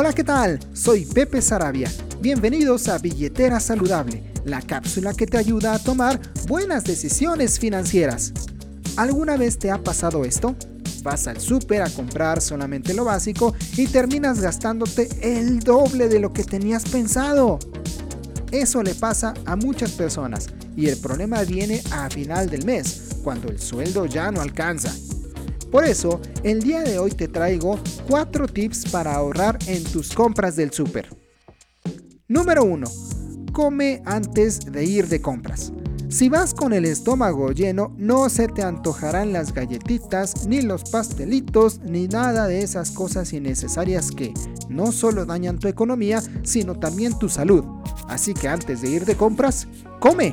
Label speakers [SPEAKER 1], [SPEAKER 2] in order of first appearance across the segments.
[SPEAKER 1] Hola, ¿qué tal? Soy Pepe Sarabia. Bienvenidos a Billetera Saludable, la cápsula que te ayuda a tomar buenas decisiones financieras. ¿Alguna vez te ha pasado esto? Vas al súper a comprar solamente lo básico y terminas gastándote el doble de lo que tenías pensado. Eso le pasa a muchas personas y el problema viene a final del mes, cuando el sueldo ya no alcanza. Por eso, el día de hoy te traigo 4 tips para ahorrar en tus compras del súper. Número 1. Come antes de ir de compras. Si vas con el estómago lleno, no se te antojarán las galletitas, ni los pastelitos, ni nada de esas cosas innecesarias que no solo dañan tu economía, sino también tu salud. Así que antes de ir de compras, come.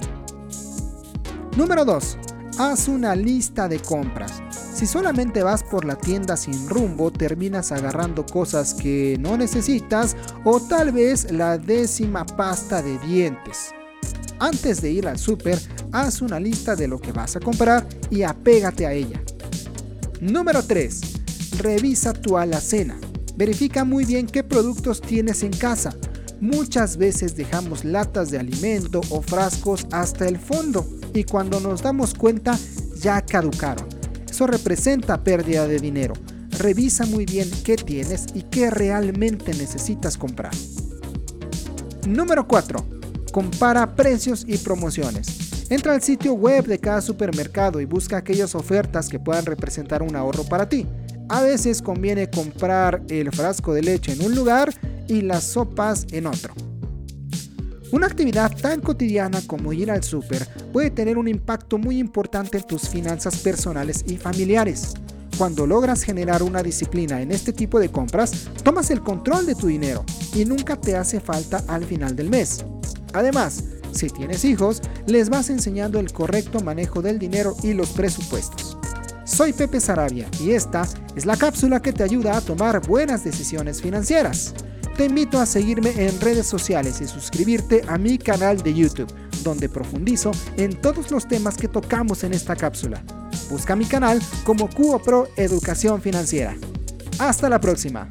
[SPEAKER 1] Número 2. Haz una lista de compras. Si solamente vas por la tienda sin rumbo, terminas agarrando cosas que no necesitas o tal vez la décima pasta de dientes. Antes de ir al súper, haz una lista de lo que vas a comprar y apégate a ella. Número 3. Revisa tu alacena. Verifica muy bien qué productos tienes en casa. Muchas veces dejamos latas de alimento o frascos hasta el fondo y cuando nos damos cuenta ya caducaron. Eso representa pérdida de dinero. Revisa muy bien qué tienes y qué realmente necesitas comprar. Número 4. Compara precios y promociones. Entra al sitio web de cada supermercado y busca aquellas ofertas que puedan representar un ahorro para ti. A veces conviene comprar el frasco de leche en un lugar y las sopas en otro. Una actividad tan cotidiana como ir al súper puede tener un impacto muy importante en tus finanzas personales y familiares. Cuando logras generar una disciplina en este tipo de compras, tomas el control de tu dinero y nunca te hace falta al final del mes. Además, si tienes hijos, les vas enseñando el correcto manejo del dinero y los presupuestos. Soy Pepe Sarabia y esta es la cápsula que te ayuda a tomar buenas decisiones financieras. Te invito a seguirme en redes sociales y suscribirte a mi canal de YouTube, donde profundizo en todos los temas que tocamos en esta cápsula. Busca mi canal como Cuo Pro Educación Financiera. Hasta la próxima.